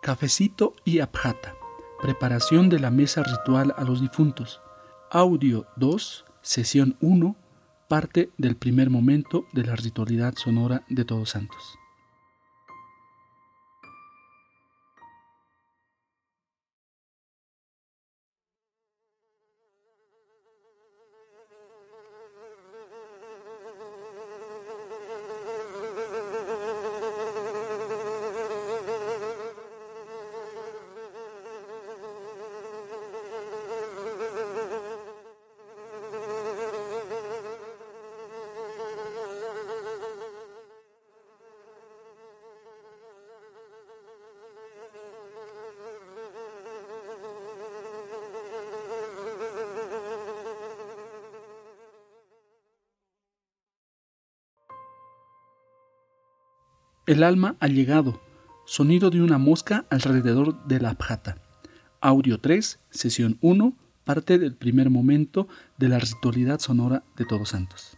Cafecito y Abjata. Preparación de la mesa ritual a los difuntos. Audio 2, sesión 1, parte del primer momento de la ritualidad sonora de Todos Santos. El alma ha llegado. Sonido de una mosca alrededor de la abjata. Audio 3, sesión 1, parte del primer momento de la ritualidad sonora de Todos Santos.